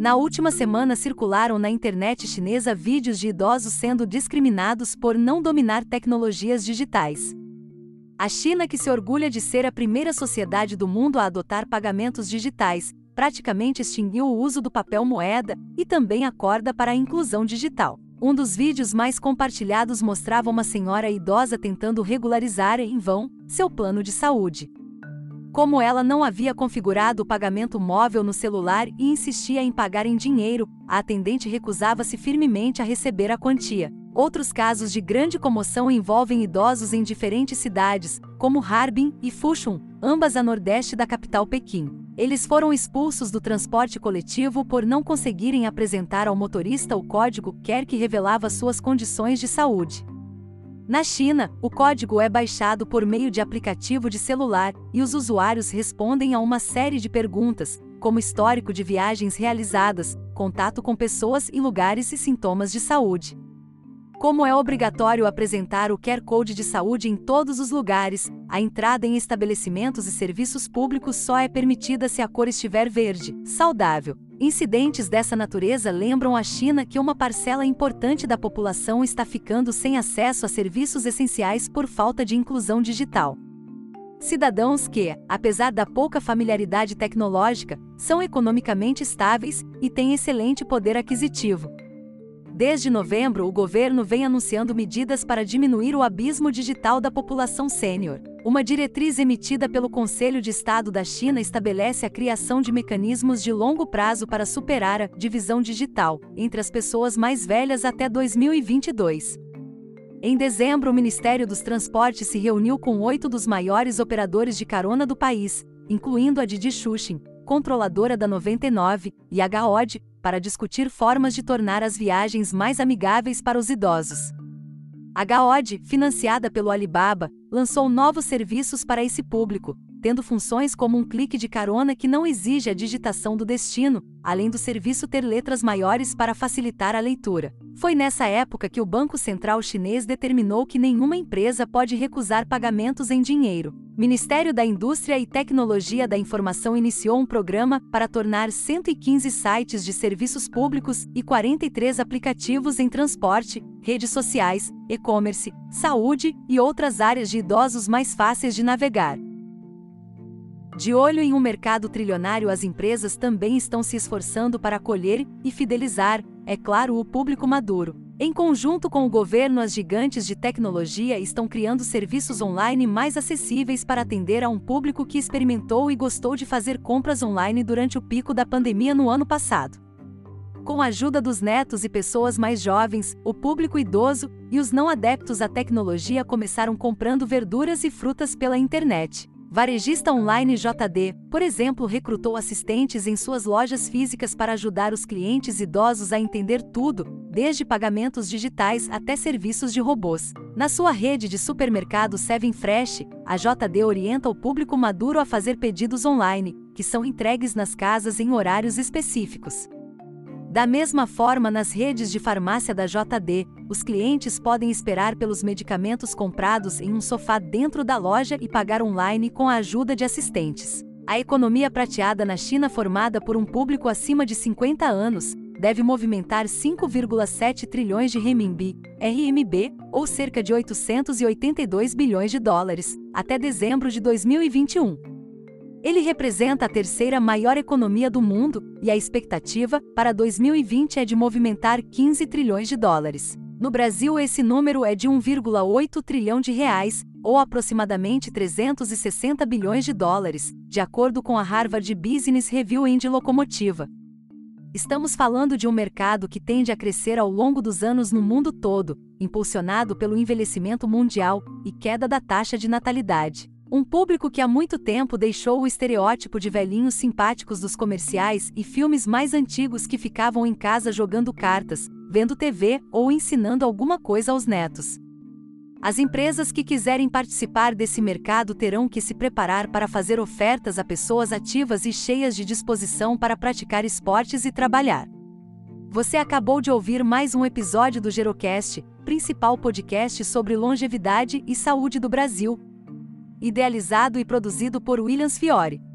Na última semana circularam na internet chinesa vídeos de idosos sendo discriminados por não dominar tecnologias digitais. A China, que se orgulha de ser a primeira sociedade do mundo a adotar pagamentos digitais, praticamente extinguiu o uso do papel moeda e também acorda para a inclusão digital. Um dos vídeos mais compartilhados mostrava uma senhora idosa tentando regularizar em vão seu plano de saúde. Como ela não havia configurado o pagamento móvel no celular e insistia em pagar em dinheiro, a atendente recusava-se firmemente a receber a quantia. Outros casos de grande comoção envolvem idosos em diferentes cidades, como Harbin e Fushun, ambas a nordeste da capital Pequim. Eles foram expulsos do transporte coletivo por não conseguirem apresentar ao motorista o código quer que revelava suas condições de saúde. Na China, o código é baixado por meio de aplicativo de celular e os usuários respondem a uma série de perguntas, como histórico de viagens realizadas, contato com pessoas e lugares e sintomas de saúde. Como é obrigatório apresentar o QR Code de saúde em todos os lugares, a entrada em estabelecimentos e serviços públicos só é permitida se a cor estiver verde, saudável. Incidentes dessa natureza lembram a China que uma parcela importante da população está ficando sem acesso a serviços essenciais por falta de inclusão digital. Cidadãos que, apesar da pouca familiaridade tecnológica, são economicamente estáveis e têm excelente poder aquisitivo. Desde novembro, o governo vem anunciando medidas para diminuir o abismo digital da população sênior. Uma diretriz emitida pelo Conselho de Estado da China estabelece a criação de mecanismos de longo prazo para superar a divisão digital entre as pessoas mais velhas até 2022. Em dezembro, o Ministério dos Transportes se reuniu com oito dos maiores operadores de carona do país, incluindo a Didi Xuxin, controladora da 99, e a Gaod, para discutir formas de tornar as viagens mais amigáveis para os idosos. A Gaod, financiada pelo Alibaba, lançou novos serviços para esse público, tendo funções como um clique de carona que não exige a digitação do destino, além do serviço ter letras maiores para facilitar a leitura. Foi nessa época que o Banco Central Chinês determinou que nenhuma empresa pode recusar pagamentos em dinheiro. Ministério da Indústria e Tecnologia da Informação iniciou um programa para tornar 115 sites de serviços públicos e 43 aplicativos em transporte, redes sociais, e-commerce, saúde e outras áreas de idosos mais fáceis de navegar. De olho em um mercado trilionário, as empresas também estão se esforçando para acolher e fidelizar, é claro, o público maduro. Em conjunto com o governo, as gigantes de tecnologia estão criando serviços online mais acessíveis para atender a um público que experimentou e gostou de fazer compras online durante o pico da pandemia no ano passado. Com a ajuda dos netos e pessoas mais jovens, o público idoso e os não adeptos à tecnologia começaram comprando verduras e frutas pela internet. Varejista online JD, por exemplo, recrutou assistentes em suas lojas físicas para ajudar os clientes idosos a entender tudo, desde pagamentos digitais até serviços de robôs. Na sua rede de supermercado Seven Fresh, a JD orienta o público maduro a fazer pedidos online, que são entregues nas casas em horários específicos. Da mesma forma, nas redes de farmácia da JD, os clientes podem esperar pelos medicamentos comprados em um sofá dentro da loja e pagar online com a ajuda de assistentes. A economia prateada na China, formada por um público acima de 50 anos, deve movimentar 5,7 trilhões de renminbi, RMB, ou cerca de 882 bilhões de dólares, até dezembro de 2021. Ele representa a terceira maior economia do mundo e a expectativa para 2020 é de movimentar 15 trilhões de dólares. No Brasil, esse número é de 1,8 trilhão de reais, ou aproximadamente 360 bilhões de dólares, de acordo com a Harvard Business Review de Locomotiva. Estamos falando de um mercado que tende a crescer ao longo dos anos no mundo todo, impulsionado pelo envelhecimento mundial e queda da taxa de natalidade. Um público que há muito tempo deixou o estereótipo de velhinhos simpáticos dos comerciais e filmes mais antigos que ficavam em casa jogando cartas, vendo TV ou ensinando alguma coisa aos netos. As empresas que quiserem participar desse mercado terão que se preparar para fazer ofertas a pessoas ativas e cheias de disposição para praticar esportes e trabalhar. Você acabou de ouvir mais um episódio do Gerocast, principal podcast sobre longevidade e saúde do Brasil idealizado e produzido por Williams Fiore.